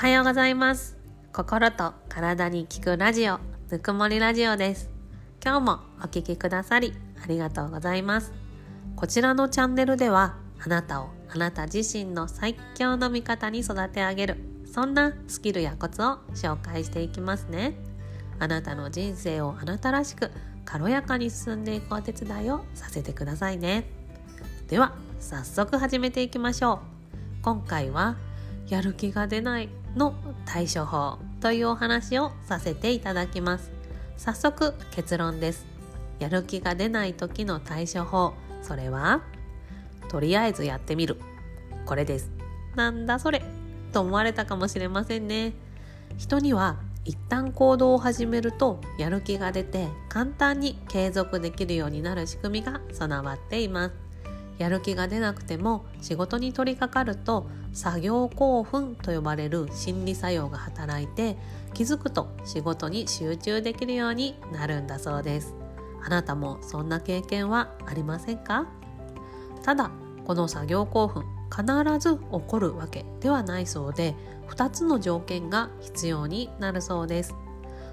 はようございます。心と体に効くラジオぬくもりラジオです。今日もお聴きくださりありがとうございます。こちらのチャンネルではあなたをあなた自身の最強の味方に育て上げるそんなスキルやコツを紹介していきますね。あなたの人生をあなたらしく軽やかに進んでいくお手伝いをさせてくださいね。では早速始めていきましょう。今回はやる気が出ないの対処法というお話をさせていただきます。早速結論です。やる気が出ない時の対処法。それはとりあえずやってみる。これです。なんだそれ。と思われたかもしれませんね。人には一旦行動を始めるとやる気が出て簡単に継続できるようになる仕組みが備わっています。やる気が出なくても仕事に取り掛かると作業興奮と呼ばれる心理作用が働いて気づくと仕事に集中できるようになるんだそうです。あなたもそんな経験はありませんか？ただこの作業興奮必ず起こるわけではないそうで2つの条件が必要になるそうです。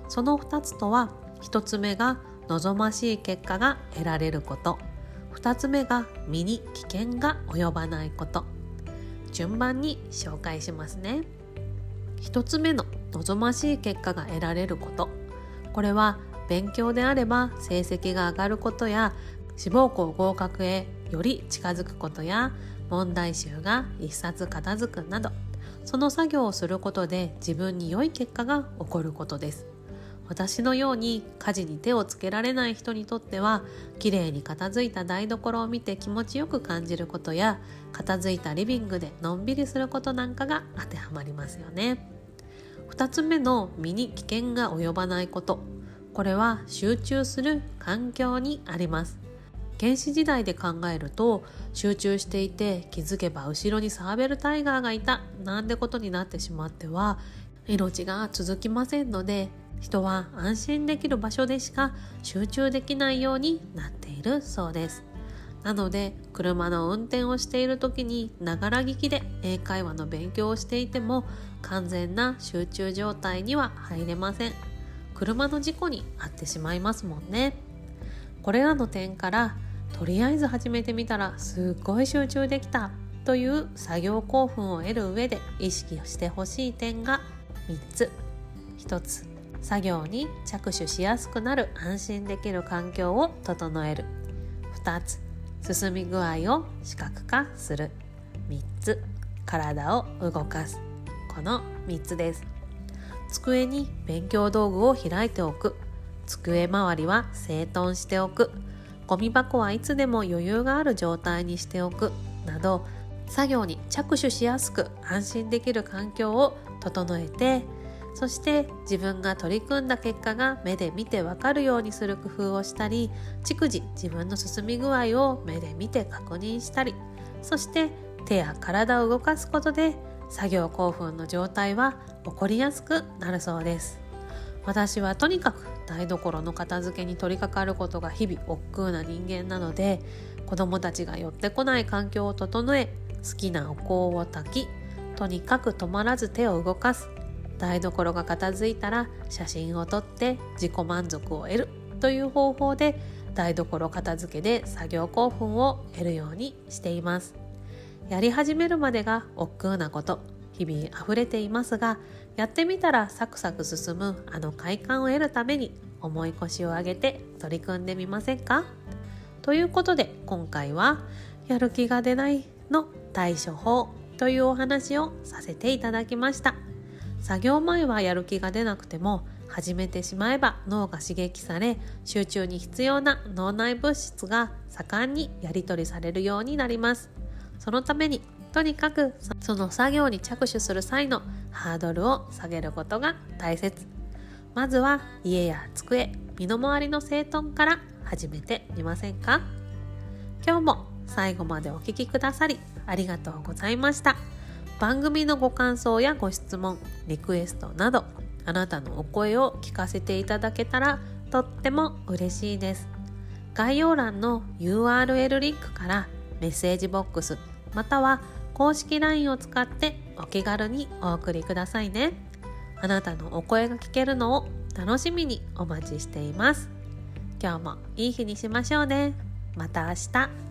その2つとは1つ目が望ましい結果が得られること。2つ目が身に危険が及ばないこと。順番に紹介しますね。1つ目の望ましい結果が得られること。これは勉強であれば成績が上がることや志望校合格へより近づくことや問題集が一冊片付くなど。その作業をすることで自分に良い結果が起こることです。私のように家事に手をつけられない人にとっては綺麗に片付いた台所を見て気持ちよく感じることや片付いたリビングでのんびりすることなんかが当てはまりますよね。2つ目の身に危険が及ばないこと。これは集中する環境にあります。原始時代で考えると集中していて気づけば後ろにサーベルタイガーがいたなんてことになってしまっては命が続きませんので人は安心できる場所でしか集中できないようになっているそうです。なので車の運転をしている時にながら聞きで英会話の勉強をしていても完全な集中状態には入れません。車の事故に遭ってしまいますもんね。これらの点からとりあえず始めてみたらすっごい集中できたという作業興奮を得る上で意識してほしい点が3つ。1つ作業に着手しやすくなる安心できる環境を整える。2つ進み具合を視覚化する。3つ体を動かす。この3つです。机に勉強道具を開いておく。机周りは整頓しておく。ゴミ箱はいつでも余裕がある状態にしておく。など作業に着手しやすく安心できる環境を整えてそして自分が取り組んだ結果が目で見てわかるようにする工夫をしたり逐次自分の進み具合を目で見て確認したりそして手や体を動かすことで作業興奮の状態は起こりやすくなるそうです。私はとにかく台所の片付けに取り掛かることが日々億劫な人間なので子供たちが寄ってこない環境を整え好きなお香を焚きとにかく止まらず手を動かす。台所が片付いたら写真を撮って自己満足を得るという方法で台所片付けで作業興奮を得るようにしています。やり始めるまでが億劫なこと。日々溢れていますがやってみたらサクサク進むあの快感を得るために重い腰を上げて取り組んでみませんか？ということで今回はやる気が出ないの対処法というお話をさせていただきました。作業前はやる気が出なくても始めてしまえば脳が刺激され集中に必要な脳内物質が盛んにやり取りされるようになります。そのためにとにかくその作業に着手する際のハードルを下げることが大切。まずは家や机身の回りの整頓から始めてみませんか？今日も最後までお聴きくださりありがとうございました。番組のご感想やご質問リクエストなどあなたのお声を聞かせていただけたらとっても嬉しいです。概要欄の URL リンクからメッセージボックスまたは公式 LINE を使ってお気軽にお送りくださいね。あなたのお声が聞けるのを楽しみにお待ちしています。今日もいい日にしましょうね。また明日。